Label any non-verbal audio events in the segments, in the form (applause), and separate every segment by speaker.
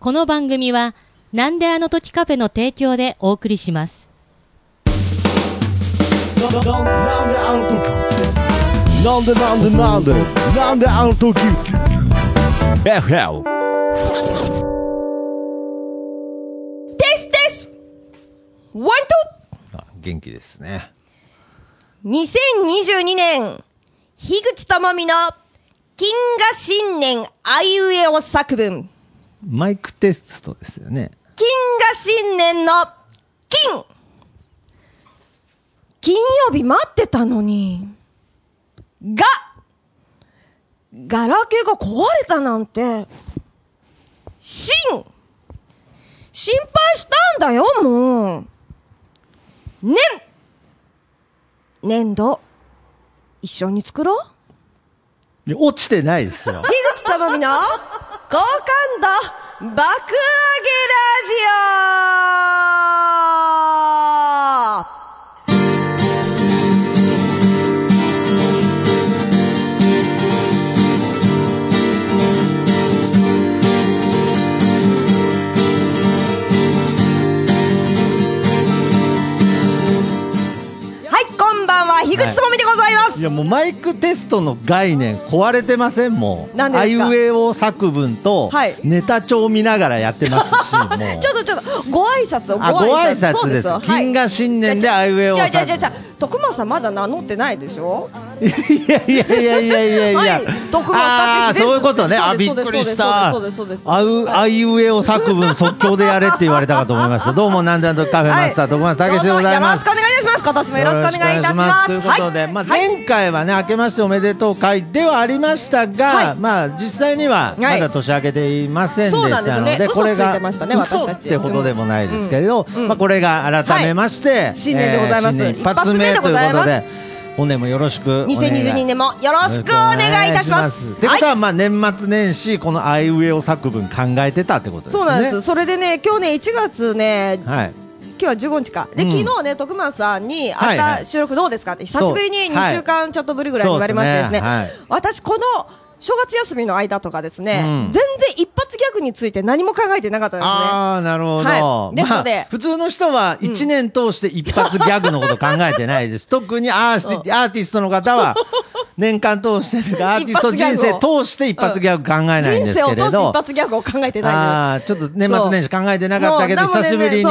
Speaker 1: この番組は、なんであの時カフェの提供でお送りします。
Speaker 2: なんであの時なんでなんでなんでなんであの時 FL
Speaker 3: ですですワン
Speaker 4: あ元気ですね。
Speaker 3: と !2022 年、樋口智美の金河新年あいうえお作文。
Speaker 4: マイクテストですよね。
Speaker 3: 金河新年の金金曜日待ってたのに。がガラケーが壊れたなんて。新心配したんだよ、もう。年粘土、一緒に作ろう
Speaker 4: 落ちてないですよ。
Speaker 3: 樋口智美の好感度爆上げラジオい
Speaker 4: やもうマイクテストの概念壊れてません？もう。
Speaker 3: 何ですか？
Speaker 4: あいうえお作文と
Speaker 3: はい。
Speaker 4: ネタ帳見ながらやってますし、もう。
Speaker 3: ちょっとちょっとご挨拶をご
Speaker 4: 挨拶
Speaker 3: そう
Speaker 4: です
Speaker 3: よ。
Speaker 4: 金河新年であいうえお
Speaker 3: じゃあ
Speaker 4: 作文
Speaker 3: じゃあじゃあじゃあ徳間さんまだ名乗ってないでしょ
Speaker 4: いやいやいやいやいやいや。
Speaker 3: はい
Speaker 4: そういうことね。あ、びっくりした。あう、あいうえお作文即興でやれって言われたかと思いました。どうも、なんであのカフェマスター、徳間武史でございます。
Speaker 3: よろしくお願いします。今年もよろしくお願いいたします。
Speaker 4: ということで、まあ、
Speaker 3: はい。
Speaker 4: 前回はね、明けましておめでとう会ではありましたが、
Speaker 3: はい。
Speaker 4: まあ、実際にはまだ年明けていませんでしたので、これが
Speaker 3: 嘘
Speaker 4: ってことでもないですけれど、
Speaker 3: うん。うん。
Speaker 4: まあ、これが改めまして、
Speaker 3: 新年でございます。
Speaker 4: 一発目ということで、本年もよろしくお願い
Speaker 3: 2022年もよろしくお願いいたします。
Speaker 4: ってことは、まあ、年末年始、このあいうえお作文考えてたってことですね。
Speaker 3: そうなんです。それでね今日ね1月ね
Speaker 4: はい。
Speaker 3: 今日は15日か。で、
Speaker 4: うん。
Speaker 3: 昨日ね徳間さんに明
Speaker 4: はいはい。
Speaker 3: 日収録どうですかって久しぶりに
Speaker 4: そう。はい。
Speaker 3: 2週間ちょっとぶりぐらいに言われましてですね。
Speaker 4: そうですね。はい。
Speaker 3: 私この正月休みの間とかですね、
Speaker 4: うん。
Speaker 3: 全然一発ギャグについて何も考えてなかったですね
Speaker 4: ああ、なるほど。
Speaker 3: はいですので
Speaker 4: まあ普通の人は一年通して一発ギャグのこと考えてないです。特にアー (laughs) ティストの方は、年間通してか、アーティスト人生通して一発ギャグ考えないん
Speaker 3: 人
Speaker 4: です
Speaker 3: 生を通して一
Speaker 4: けれど。
Speaker 3: 発ギャグを考えてない
Speaker 4: ああ、ちょっと年末年始考えてなかったけど、久しぶりに
Speaker 3: な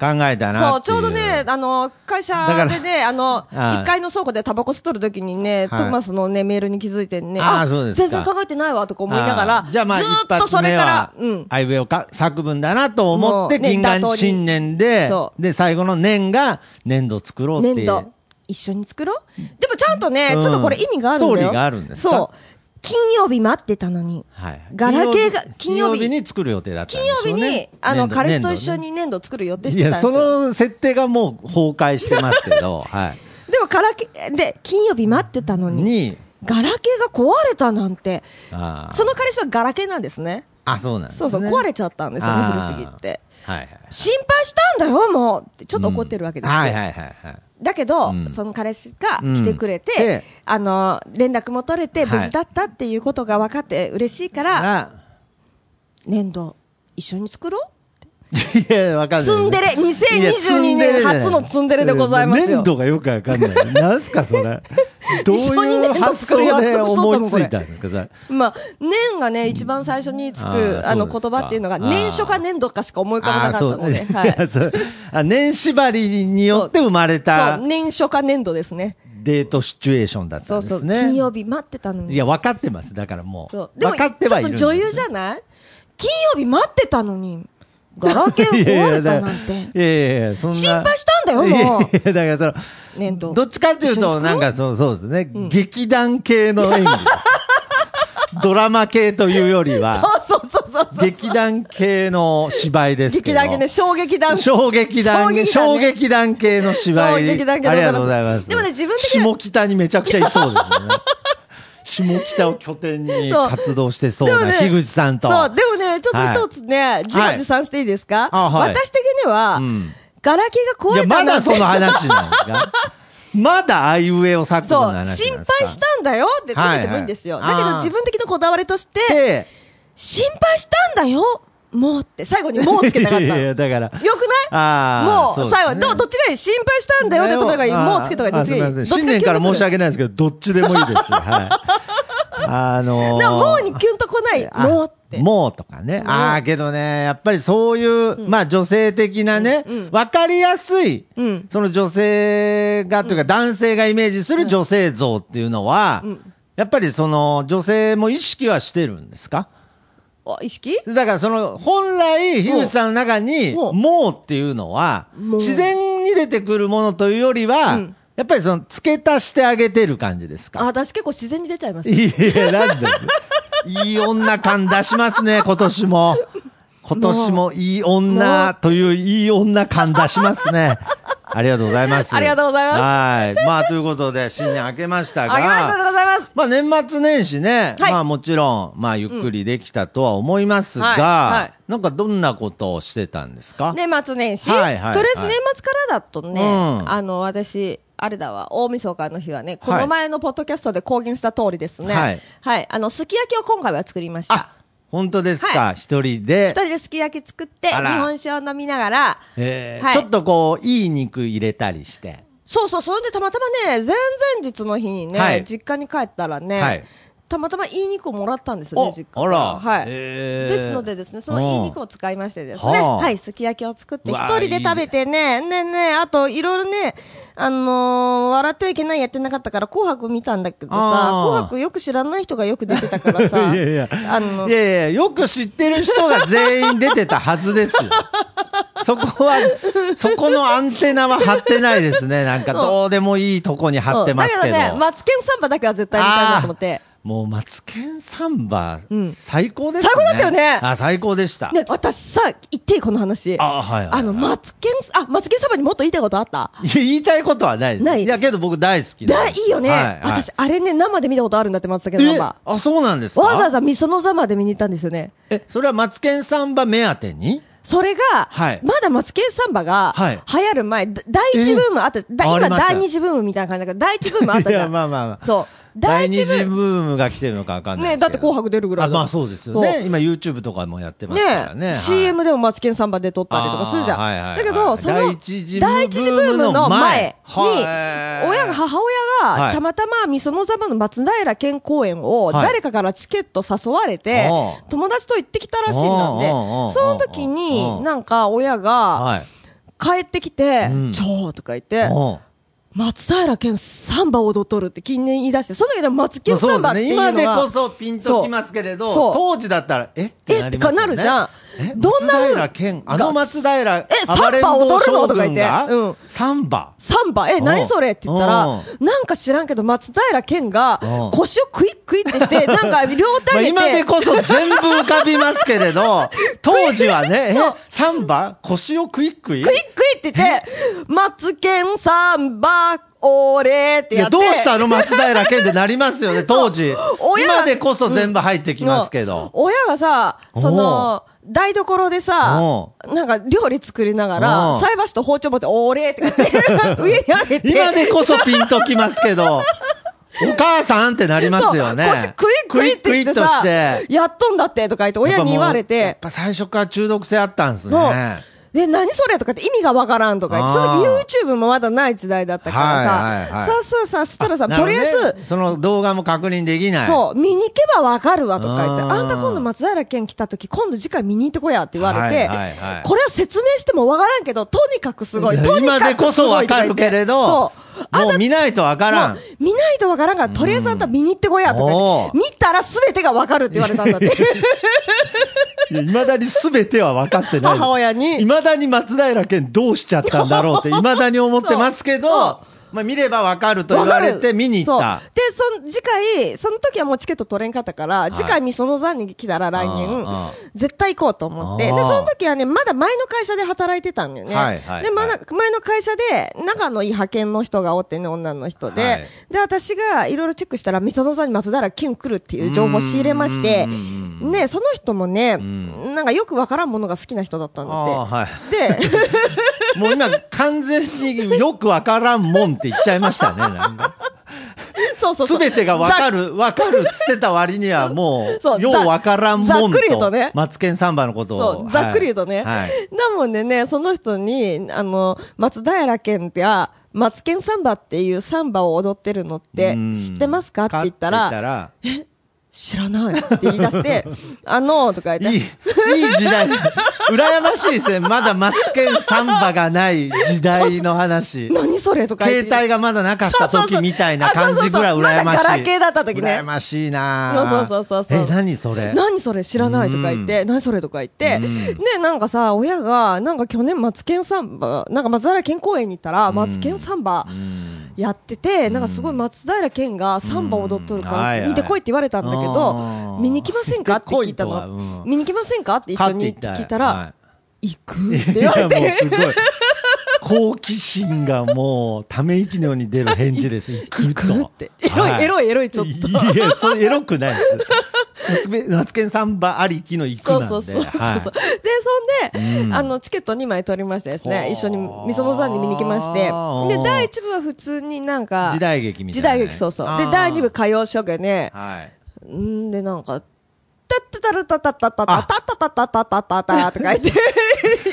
Speaker 4: 考えたな
Speaker 3: そう。ちょうどね、あの、会社でね、あの、
Speaker 4: はい
Speaker 3: 1階の倉庫でタバコ吸っとるときにね、
Speaker 4: はい
Speaker 3: トマスのね、メールに気づいてね、
Speaker 4: あーそうですか
Speaker 3: 全然考えてないわとか思いながら
Speaker 4: じゃあまあ
Speaker 3: ずっとそれから
Speaker 4: は、、
Speaker 3: うん。
Speaker 4: あいうえおか作文だなと思って、金眼新年でで、最後の年が年度作ろうっていう。
Speaker 3: 粘土、一緒に作ろう？でもちゃんとね、
Speaker 4: うん
Speaker 3: ちょっとこれ意味があるんだよ。
Speaker 4: ストーリーがあるんですか？
Speaker 3: そう。金曜日待ってたのに。
Speaker 4: はい。
Speaker 3: ガラケーが
Speaker 4: 金
Speaker 3: 金曜日
Speaker 4: に作る予定だったん
Speaker 3: 金。曜日に、あの、彼氏と一緒。
Speaker 4: 年
Speaker 3: に粘土作る予定してたんですよ。
Speaker 4: その設定がもう崩壊してますけど、(laughs) はい。
Speaker 3: でも、ガラケー、で、金曜日待ってたのに、
Speaker 4: に、
Speaker 3: ガラケーが壊れたなんて、その彼氏はガラケーなんですね。
Speaker 4: あ、そうなんですね。
Speaker 3: そうそう、壊れちゃったんですよね、古すぎて。
Speaker 4: はいはい。
Speaker 3: 心配したんだよ、もうちょっと怒ってるわけですよ。
Speaker 4: はいはいはいはい。
Speaker 3: だけど、
Speaker 4: うん。
Speaker 3: その彼氏が来てくれて、
Speaker 4: うん。で
Speaker 3: あの、連絡も取れて、
Speaker 4: はい。
Speaker 3: 無事だったっていうことが分かって嬉しいから、
Speaker 4: あ。
Speaker 3: 粘土、一緒に作ろう
Speaker 4: いや、わかんない。
Speaker 3: ツンデレ2022年初のツンデレでございますよ
Speaker 4: 粘土がよくわかんない。なんすか、それ。(laughs) どういう発想で思いついたんですか、
Speaker 3: まあ、年がね、一番最初につく、
Speaker 4: あ
Speaker 3: の、言葉っていうのが、年初か年度かしか思い浮かばなかったので、はい。(laughs)
Speaker 4: 年縛りによって生まれた
Speaker 3: 年初か年度ですね。
Speaker 4: デートシチュエーションだったんですね。
Speaker 3: 金曜日待ってたのに。
Speaker 4: いや、分かってます。だからもう。分かってはいる
Speaker 3: ちょっと女優じゃない？金曜日待ってたのに、ガラケー壊れたなんて。
Speaker 4: いやいやそんな。
Speaker 3: 心配したんだよ、もう。
Speaker 4: や、だからその、
Speaker 3: 年度。
Speaker 4: どっちかっていうと、
Speaker 3: 一緒に作ろう？ん
Speaker 4: なかそう、そうですね、劇団系の演技。(laughs) ドラマ系というよりは、
Speaker 3: そうそうそう。
Speaker 4: 劇団系の芝居ですけど。
Speaker 3: 劇団系ね、衝撃団。
Speaker 4: 衝撃団、
Speaker 3: 衝
Speaker 4: 衝
Speaker 3: 撃
Speaker 4: 撃団系の芝居。ありがとうございます。
Speaker 3: でもね自分的には
Speaker 4: 下北にめちゃくちゃいそうですよね。下北を拠点に (laughs) 活動してそうな、
Speaker 3: でもね
Speaker 4: 樋口さんと。
Speaker 3: そう、でもね、ちょっと一つね、自画自賛していいですか？私的には
Speaker 4: うん、
Speaker 3: ガラケーが壊れた
Speaker 4: まだそ (laughs) の話なんですかまだあいうえお作文の
Speaker 3: そう、
Speaker 4: 話
Speaker 3: 心配したんだよって食べてもいいんですよ。
Speaker 4: はい。はい。
Speaker 3: だけど自分的なこだわりとして、
Speaker 4: で、
Speaker 3: 心配したんだよもうって、最後にもうつけたかったの。(laughs)
Speaker 4: いやだから。
Speaker 3: ない？
Speaker 4: あー
Speaker 3: もう、最後、どどっちがいい？心配したんだよってとこいい。もうつけた方がいい。どっちがいい？
Speaker 4: から申し
Speaker 3: い。
Speaker 4: 訳ないですけど、どっちでもいいですし。はい。あのー (laughs)
Speaker 3: でも、もうにキュンとこない。
Speaker 4: あ
Speaker 3: もうって。
Speaker 4: もうとかね。ああ、けどね、やっぱりそういう、まあ女性的なね、わ、かりやすい、
Speaker 3: うん
Speaker 4: その女性が、というか男性がイメージする女性像っていうのは、やっぱりその女性も意識はしてるんですか？
Speaker 3: お意識？
Speaker 4: だからその、本来、樋口さんの中に、
Speaker 3: うん。
Speaker 4: もうっていうのは、自然に出てくるものというよりは、
Speaker 3: うん。
Speaker 4: やっぱりその、付け足してあげてる感じです
Speaker 3: あ、
Speaker 4: か
Speaker 3: 私結構自然に出ちゃいます。
Speaker 4: いや、なんで？いい女感出しますね、今年も。今年もいい女といういい女感出しますね。(laughs) ありがとうございます。
Speaker 3: ありがとうございます
Speaker 4: はい。まあ、ということで、新年明けましたが。
Speaker 3: あげましたでございます。
Speaker 4: まあ年末年始ね、
Speaker 3: はい
Speaker 4: まあもちろん、まあゆっくりできたとは思いますが、
Speaker 3: はいはい
Speaker 4: なんかどんなことをしてたんですか？
Speaker 3: 年末年始、
Speaker 4: はいはいはい
Speaker 3: とりあえず年末からだとね、
Speaker 4: うん
Speaker 3: あの、私、あれだわ、大晦日の日はね、この前のポッドキャストで公言した通りですね。
Speaker 4: はい
Speaker 3: はい。あの、すき焼きを今回は作りました
Speaker 4: あ。、本当ですか、
Speaker 3: は
Speaker 4: 一人で？
Speaker 3: 一。人ですき焼き作って、日本酒を飲みながら、
Speaker 4: えー
Speaker 3: はい。
Speaker 4: ちょっとこう、いい肉入れたりして。
Speaker 3: そうそう、それでたまたまね、前々日の日にね、
Speaker 4: はい。
Speaker 3: 実家に帰ったらね、
Speaker 4: はい
Speaker 3: たまたまいい肉をもらったんですよね、
Speaker 4: お
Speaker 3: 実家から。
Speaker 4: あら
Speaker 3: はい。ですのでですね、そのいい肉を使いましてですね、
Speaker 4: は
Speaker 3: い、すき焼きを作って、一人で食べてね、ねねあといろいろね、あのー笑ってはいけないやってなかったから、紅白見たんだけどさ、紅白よく知らない人がよく出てたからさ、(laughs)
Speaker 4: いやいや
Speaker 3: あの
Speaker 4: い、やいや、よく知ってる人が全員出てたはずですよ。(laughs) そこは、そこのアンテナは張ってないですね。なんかどうでもいいとこに張ってますけど。
Speaker 3: うんだけどね、マツケンサンバだけは絶対見たいなと思って。
Speaker 4: もうマツケンサンバ、
Speaker 3: ん
Speaker 4: 最高ですね。
Speaker 3: 最高だったよね
Speaker 4: あ、最高でした。
Speaker 3: ね、私さ、言っていいこの話。
Speaker 4: あはいはいはい
Speaker 3: あの、マツケン、あ、マツケンサンバにもっと言いたいことあった？
Speaker 4: いや言いたいことはないです。
Speaker 3: ない
Speaker 4: いや、けど僕大好き
Speaker 3: だ、
Speaker 4: ない
Speaker 3: いよね、
Speaker 4: はいはい
Speaker 3: 私、あれね、生で見たことあるんだって、マツケンサン
Speaker 4: え
Speaker 3: バ。
Speaker 4: あ、そうなんですか？
Speaker 3: わざわざみその座まで見に行ったんですよね。
Speaker 4: え、それはマツケンサンバ目当てに？
Speaker 3: それが、
Speaker 4: はい
Speaker 3: まだマツケンサンバが
Speaker 4: はい
Speaker 3: 流行る前、だ第一ブームあった、だ今第二次ブームみたいな感じだから、第一ブームあったじゃん。(laughs)
Speaker 4: まあまあまあ。
Speaker 3: そう。
Speaker 4: 第二次
Speaker 3: ブーム。
Speaker 4: が来てるのかわかんない。
Speaker 3: ねだって紅白出るぐらい
Speaker 4: まあそうですよね。今 YouTube とかもやってますからね。
Speaker 3: ね
Speaker 4: はい
Speaker 3: CM でもマツケンサンバで撮ったりとかするじゃん。
Speaker 4: はいはいはい
Speaker 3: だけど、その、
Speaker 4: 第一次ブーム
Speaker 3: 第一次ブームの前に、
Speaker 4: はい
Speaker 3: 親が、母親が、
Speaker 4: はい
Speaker 3: たまたま、みその座の松平健公演を、
Speaker 4: はい
Speaker 3: 誰かからチケット誘われて友達と行ってきたらしいんだって。その時に、
Speaker 4: う
Speaker 3: なんか、親が、
Speaker 4: はい。
Speaker 3: 帰ってきて
Speaker 4: うん、
Speaker 3: ちょーとか言って、松平健サンバ踊っとるって近年言い出して、その時でマツケン
Speaker 4: まあそうですね。
Speaker 3: サンバっていうのが、
Speaker 4: 今でこそピンときますけれど、当時だったら、え？って
Speaker 3: えって
Speaker 4: なりますよね。
Speaker 3: なるじゃん。
Speaker 4: え？
Speaker 3: どんな風
Speaker 4: 松平健、あの松平、
Speaker 3: えサンバ踊るのとか言って。うん。
Speaker 4: サンバ？
Speaker 3: サンバ、え、
Speaker 4: うん。
Speaker 3: 何それって言ったら
Speaker 4: う、
Speaker 3: なんか知らんけど、松平健が
Speaker 4: うん。
Speaker 3: 腰をクイックイってして、(laughs) なんか両手
Speaker 4: 今でこそ全部浮かびますけれど、(laughs) 当時はね、え？サンバ？腰をクイックイ？
Speaker 3: クイックイって言って、マツケンサンバ、オレって
Speaker 4: いや、
Speaker 3: やって。
Speaker 4: どうしたの？松平健ってなりますよね、(laughs) 当時。
Speaker 3: 親が
Speaker 4: 今でこそ全部入ってきますけど。
Speaker 3: 親がさ、その、台所でさ
Speaker 4: お、
Speaker 3: なんか料理作りなが
Speaker 4: お
Speaker 3: ら、
Speaker 4: う
Speaker 3: 菜箸と包丁持って、オレって言って、(laughs) 上に上げて。
Speaker 4: 今でこそピンときますけど、(laughs) お母さんってなりますよね。
Speaker 3: そう。腰クイックイってして
Speaker 4: クイックイッと
Speaker 3: さ
Speaker 4: して、
Speaker 3: やっとんだってとか言って親に言われ
Speaker 4: や
Speaker 3: て
Speaker 4: っ、ぱ最初から中毒性あったんですね。
Speaker 3: で、何それとかって意味がわからんとか言って、その時 YouTube もまだない時代だったから
Speaker 4: はい
Speaker 3: さ、
Speaker 4: はいはい
Speaker 3: さ、そうさ、そしたらさ、
Speaker 4: ね
Speaker 3: とりあえず、
Speaker 4: その動画も確認できない。
Speaker 3: そう、見に行けばわかるわとか言って、
Speaker 4: あ
Speaker 3: んた今度松平健来た時、今度次回見に行ってこやって言われて、
Speaker 4: はいはいはい
Speaker 3: これを説明してもわからんけど、とにかくすごい、とにかくすごい
Speaker 4: 今でこそわかるけれど、
Speaker 3: そう。
Speaker 4: もう見ないとわからん。
Speaker 3: 見ないとわからんから、とりあえずあんた見に行ってこやとか見たらすべてがわかるって言われたんだって。(laughs)
Speaker 4: いまだに全ては分かってない。
Speaker 3: 母親に
Speaker 4: いまだに松平健どうしちゃったんだろうって、いまだに思ってますけど、まあ見れば分かると言われて見に行った。
Speaker 3: で、その次回、その時はもうチケット取れんかったから、次回みその座に来たら来年絶対行こうと思って。で、その時はね、まだ前の会社で働いてたんだよね。
Speaker 4: はいはい
Speaker 3: で、ま前の会社で、仲のいい派遣の人がおってね、女の人で。
Speaker 4: はい
Speaker 3: で、私がいろいろチェックしたら、みその座に松平健来るっていう情報を仕入れましてね、その人もね、
Speaker 4: ん
Speaker 3: なんかよくわからんものが好きな人だったんだって。
Speaker 4: はい。
Speaker 3: で、
Speaker 4: もう今完全によくわからんもんって言っちゃいましたね、なんか。
Speaker 3: そうそうそう
Speaker 4: すべてがわかる、わかるっつってた割にはもう、
Speaker 3: そう
Speaker 4: ようわからんもんと。
Speaker 3: ざざっくり言うとね
Speaker 4: マツケンサンバのことを。
Speaker 3: そう、ざっくり言うとね。
Speaker 4: はい。
Speaker 3: なもんでね、その人に、あの、松平健って、あ、マツケンサンバっていうサンバを踊ってるのって
Speaker 4: うん
Speaker 3: 知ってますかって言ったら、
Speaker 4: 言ったら
Speaker 3: 知らないって言い出して、(laughs) あのーとか言っ
Speaker 4: いい、いい
Speaker 3: て、
Speaker 4: 時代。羨ましいですね。まだマツケンサンバがない時代の話。(laughs)
Speaker 3: 何それとか。
Speaker 4: 携帯がまだなかった
Speaker 3: そうそうそう。
Speaker 4: 時みたいな感じぐらい羨ましい。
Speaker 3: あそうそうそうまだガラケーだった時ね。
Speaker 4: 羨ましいな。
Speaker 3: そうそうそうそう
Speaker 4: え、何それ？
Speaker 3: 何それ知らないとか言って、何それとか言って、
Speaker 4: うん。
Speaker 3: で、なんかさ、親が、なんか去年マツケンサンバ、なんか松平健公園に行ったら、マツケンサンバ
Speaker 4: うん
Speaker 3: やってて、なんかすごい松平健がサンバ踊っとるから、見てこいって言われたんだけど見に来ませんかって聞いたの？(laughs)
Speaker 4: うん。
Speaker 3: 見に来ませんかって一緒に聞いたら、
Speaker 4: は
Speaker 3: 行く
Speaker 4: い
Speaker 3: って言われて。
Speaker 4: 好奇心がもう、ため息のように出る返事です。行くと。
Speaker 3: エロい
Speaker 4: は
Speaker 3: エロいエロいちょっと。
Speaker 4: いや、それエロくないです。夏目夏健サンバありきの行く
Speaker 3: そ
Speaker 4: なんで。
Speaker 3: うそうそうそう。
Speaker 4: はい
Speaker 3: で、そんで、
Speaker 4: うん
Speaker 3: あの、チケット2枚取りましてですね、一緒にみその山に見に来まして、で、第1部は普通になんか、
Speaker 4: 時代劇みたいなね。
Speaker 3: 時代劇、そうそう。で第2部歌謡初期ね、
Speaker 4: はい。
Speaker 3: んで、なんか、タッタタルタタタタタタタタタタタタタとか言って、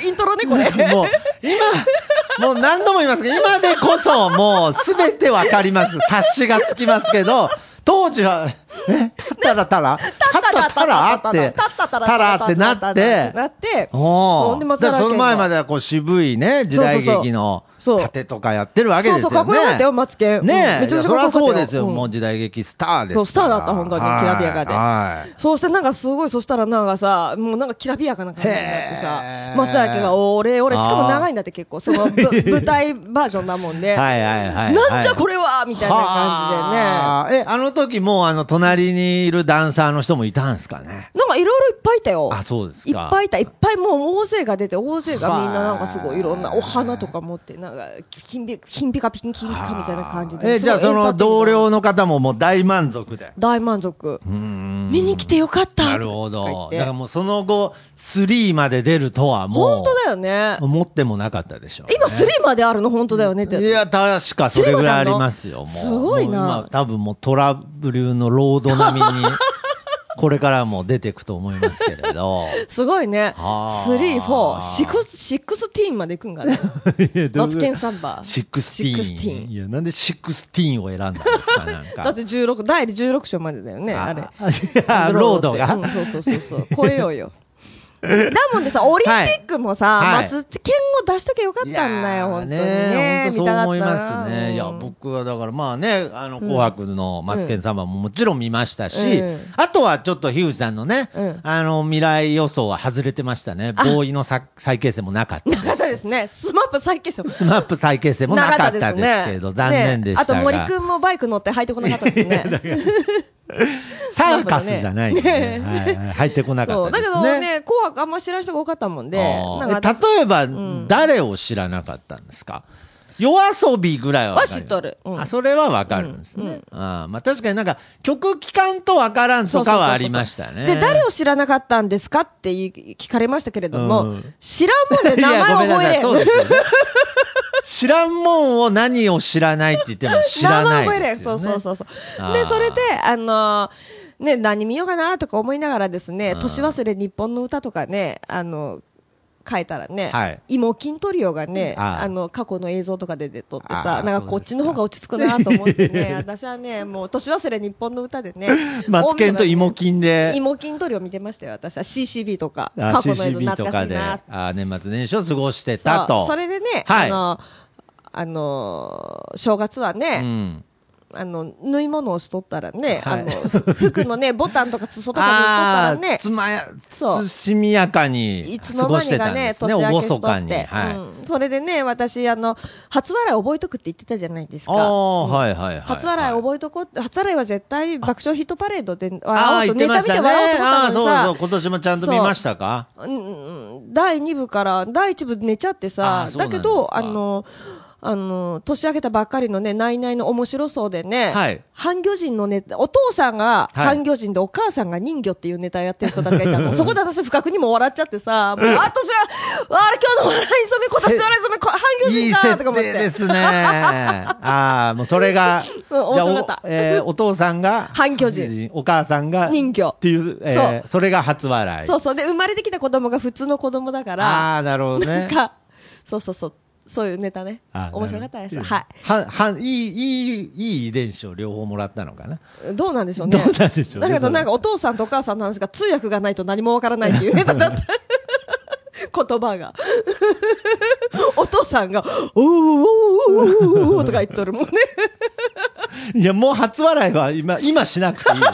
Speaker 3: イントロね、これ。
Speaker 4: もう、今、もう何度も言いますけど、今でこそもうすべてわかります。察しがつきますけど、当時は、え、たらたら？たったたらって、たらってなって、
Speaker 3: なって、
Speaker 4: その前まではこう渋いね、時代劇の。
Speaker 3: そうそうそう
Speaker 4: 盾とかやってるわけですよね。
Speaker 3: そうそう、かっこよかったよ、マツケン。
Speaker 4: ねえ、
Speaker 3: うんめちゃめちゃかっこよかったよ。
Speaker 4: そうですよ。
Speaker 3: ん
Speaker 4: もう時代劇スターです。
Speaker 3: そうスターだった本当に
Speaker 4: はい
Speaker 3: きらびやかで
Speaker 4: はい。
Speaker 3: そうしてなんかすごい、そしたらなんかさ、もうなんかきらびやかな感じになって
Speaker 4: へ
Speaker 3: さ
Speaker 4: ー、
Speaker 3: 松平健が、俺、俺、しかも長いんだって結構、そのぶ舞台バージョンなもんで、
Speaker 4: はいはいはい。
Speaker 3: なんじゃこれはみたいな感
Speaker 4: はあえ、あの時もうあの隣にいるダンサーの人もいたんですかね？
Speaker 3: じで。なんかいろいろいっぱいいたよ。
Speaker 4: あ、そうです
Speaker 3: いっ
Speaker 4: か。
Speaker 3: ぱいいた、いっぱいもう大勢が出て、大勢がみんななんかすご
Speaker 4: はい
Speaker 3: いいろんなお花とか持って、なんか、金ピ金ピカピン金ピカみたいな感じで。
Speaker 4: え、じゃあその同僚の方ももう大満足で。
Speaker 3: 大満足。
Speaker 4: 見
Speaker 3: 見に来てよかった
Speaker 4: なるほどだからもうその後、3まで出るとはもう。
Speaker 3: 本当だよね。
Speaker 4: 思ってもなかったでしょ
Speaker 3: 今3まであるの本当だよねって。
Speaker 4: いや、確かそれぐらいありますよ、もう。
Speaker 3: すごいな
Speaker 4: 多分もうトラブルのロード並みに、(laughs) これからも出てくと思いますけれど。(laughs)
Speaker 3: すごいね。
Speaker 4: はあ
Speaker 3: 3、4、6、16まで行くんかね。マツケンサンバ。
Speaker 4: 16。
Speaker 3: 16
Speaker 4: いや、なんで16を選んだんですか、なんか。
Speaker 3: だって16、第16章までだよね、あれ。
Speaker 4: ロードが。
Speaker 3: うん、そうそうそうそう。超えようよ。だもんでさ、オリンピックもさ、
Speaker 4: はい
Speaker 3: 松健を出しときゃよかったんだよ、本当にね。
Speaker 4: 本当そう思いますね。いや、
Speaker 3: うん
Speaker 4: 僕はだからまあね、あの、紅白のマツケンサンバももちろん見ましたし、
Speaker 3: うん
Speaker 4: あとはちょっと樋口さんのね、
Speaker 3: うん
Speaker 4: あの、未来予想は外れてましたね。ボーイのさ再結成もなかった
Speaker 3: なかったですね。スマップ再結成
Speaker 4: スマップ再結成もなかったですけど、残念でしたが。
Speaker 3: ねあと森くんもバイク乗って入ってこなかったですね。(laughs)
Speaker 4: サーカスじゃないんでね、はいはい入ってこなかったですね。
Speaker 3: どね、紅白あんま知らん人が多かったもんで、
Speaker 4: 例えば、誰を知らなかったんですか？ YOASOBIぐらいは
Speaker 3: 知っとる。うん。
Speaker 4: あ、それはわかるんですね。あー。まあ確かになんか曲聴かんとわからんとかはありましたね。
Speaker 3: で、誰を知らなかったんですかって聞かれましたけれども、
Speaker 4: うん。
Speaker 3: 知らんもんで名前覚えれ
Speaker 4: ん。なさい。そう
Speaker 3: ん。
Speaker 4: ですよね。知らんもんを何を知らないって言っても知らない。ですよ、ね。
Speaker 3: そうそうそうそう。で、それで、あのーね、何見ようかなとか思いながらですね、年忘れ日本の歌とかね、あの、書いたらね、
Speaker 4: はい。
Speaker 3: 芋筋トリオがね、
Speaker 4: あ
Speaker 3: の、過去の映像とかで出とって
Speaker 4: あ
Speaker 3: さ、
Speaker 4: ー
Speaker 3: なんかこっちの方が落ち着くなと思ってね、(laughs) 私はね、もう年忘れ日本の歌でね、
Speaker 4: マツケンと芋
Speaker 3: 筋
Speaker 4: 筋で。
Speaker 3: 芋筋トリオ見てましたよ、私は。CCB とか、
Speaker 4: あ
Speaker 3: 過去の映像懐
Speaker 4: とか
Speaker 3: しいな
Speaker 4: あ年末年始を過ごしてた
Speaker 3: そ
Speaker 4: と。
Speaker 3: う。それでね、
Speaker 4: はい。
Speaker 3: あの、あの、正月は
Speaker 4: う
Speaker 3: ね、
Speaker 4: ん。
Speaker 3: あの、縫い物をしとったらね、
Speaker 4: はい
Speaker 3: あの、ふ服のね、ボタンとか裾とかに売っとったらね、
Speaker 4: つまや、
Speaker 3: そう
Speaker 4: つみやかに
Speaker 3: いつの間にかね、
Speaker 4: ね。
Speaker 3: 年明けしと。って、
Speaker 4: はい。
Speaker 3: うん。それでね、私、あの、初笑い覚えとくって言ってたじゃないですか。
Speaker 4: ああ、はいはいはい。
Speaker 3: 初笑い覚えとこうって、初笑いは絶対爆笑ヒットパレードで、
Speaker 4: ああ。
Speaker 3: ネタ見て笑おうと思
Speaker 4: ああ、
Speaker 3: ったのにさ
Speaker 4: そうそう。、今年もちゃんと見ましたか？
Speaker 3: うんうん第2部から第1部寝ちゃって
Speaker 4: あ
Speaker 3: さだけど、あの、あの、年明けたばっかりのね、ナイナイの面白そうでね、
Speaker 4: はい
Speaker 3: 半魚人のネタ、お父さんが
Speaker 4: はい
Speaker 3: 半魚人で、お母さんが人魚っていうネタやってる人たちがいたの。そこで私不覚にも笑っちゃってさ、もう、私は、あれ今日の笑い染め、今年の笑い染め、こ半魚
Speaker 4: いい
Speaker 3: 人かと
Speaker 4: 設
Speaker 3: か思って。
Speaker 4: 定ですね。(laughs) ああ、もうそれが、
Speaker 3: うん面白かった
Speaker 4: えーお父さんが、
Speaker 3: 半魚人
Speaker 4: お母さんが、
Speaker 3: 人魚
Speaker 4: っていう、えー
Speaker 3: そう
Speaker 4: それが初笑い。
Speaker 3: そうそう。で、生まれてきた子供が普通の子供だから、
Speaker 4: ああ、なるほどね。
Speaker 3: なんか、そうそうそう。そういうネタね面白かったです。
Speaker 4: なる
Speaker 3: は
Speaker 4: は、は、いい、いい、いい遺伝子を両方もらったのかな？
Speaker 3: い。どうなんでしょうね。
Speaker 4: どうなんでしょうね
Speaker 3: だけどなんかお父さんとお母さんの話が通訳がないと何もわからないっていうネタだった。言葉が。(laughs) お父さんが、おーおーおーおーおーとか言っとるもんね。
Speaker 4: いや、もう初笑いは今、今しなくていいよ。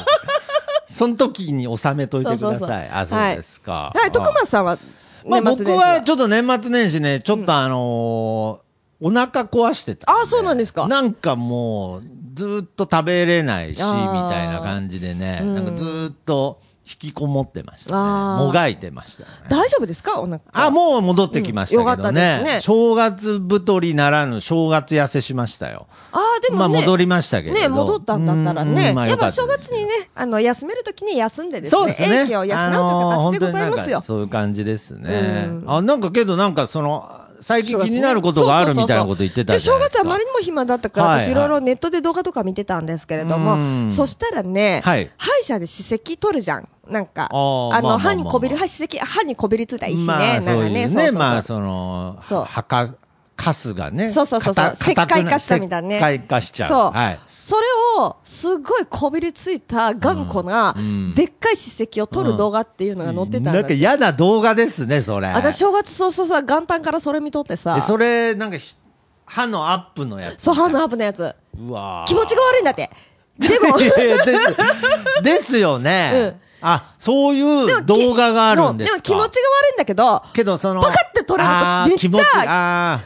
Speaker 4: (laughs) その時に収めといてくだ
Speaker 3: そうそうそう
Speaker 4: さい。あ、そうですか。
Speaker 3: はい、徳松さんは
Speaker 4: まあ僕はちょっと年末年始ね、ちょっとあのーお腹壊してた。
Speaker 3: あそうなんですか。
Speaker 4: なんかもう、ずーっと食べれないし、みたいな感じでね、
Speaker 3: うん。
Speaker 4: なんかずーっと引きこもってましたね。もがいてましたね。
Speaker 3: 大丈夫ですか？お腹。
Speaker 4: あ、もう戻ってきましたけどね。
Speaker 3: うんよかったですね
Speaker 4: 正月太りならぬ正月痩せしましたよ。
Speaker 3: ああ、でもね。
Speaker 4: まあ戻りましたけれど。
Speaker 3: ね、戻ったんだったら
Speaker 4: うん
Speaker 3: ね。
Speaker 4: まあ
Speaker 3: やっぱ正月にね、あの、休めるときに休んでですね、
Speaker 4: そうですね。
Speaker 3: 英気を養うという形でございますよ。
Speaker 4: そういう感じですね。
Speaker 3: うん
Speaker 4: あ、なんかけどなんかその、最近気になることがあるみたいなこと言ってたじゃないですか。
Speaker 3: で正月あまりにも暇だったから、
Speaker 4: はい
Speaker 3: 私いろいろネットで動画とか見てたんですけれども、
Speaker 4: うん
Speaker 3: そしたらね、
Speaker 4: はい
Speaker 3: 歯医者で歯石取るじゃん。なんか、
Speaker 4: あ
Speaker 3: の、
Speaker 4: あ
Speaker 3: 歯にこびる、歯歯石、歯にこびりついた石ね。
Speaker 4: まあ
Speaker 3: なんか
Speaker 4: そういうね、
Speaker 3: そうそうそう
Speaker 4: まあその、
Speaker 3: そう
Speaker 4: はか、カスがね。
Speaker 3: そうそうそうそう石灰化したみたいなね
Speaker 4: 石灰化しちゃう。
Speaker 3: そう
Speaker 4: はい。
Speaker 3: それを、すごいこびりついた頑固な、
Speaker 4: うん
Speaker 3: でっかい歯石を取る動画っていうのが載ってたんだ
Speaker 4: なんか嫌な動画ですね、それ。
Speaker 3: 私、正月早々さ、元旦からそれ見とってさ
Speaker 4: で、それ、なんかひ、歯のアップのやつ。
Speaker 3: そう、歯のアップのやつ。
Speaker 4: うわー
Speaker 3: 気持ちが悪いんだって。でも、(laughs)
Speaker 4: です、ですよね。あ、そういう動画があるんですか？
Speaker 3: でも気持ちが悪いんだけど、
Speaker 4: けど、その、
Speaker 3: パカって取れるとめっちゃ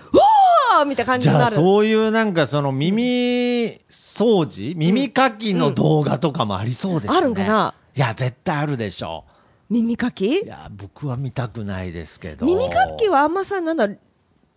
Speaker 3: おーみたいな感じ
Speaker 4: じゃあ、
Speaker 3: になる。
Speaker 4: そういうなんかその耳掃除耳かきの動画とかもありそうですね。
Speaker 3: あるんかな？い
Speaker 4: や、絶対あるでしょ
Speaker 3: 耳かき？
Speaker 4: う。いや、僕は見たくないですけど。
Speaker 3: 耳かきはあんまさ、なんだろ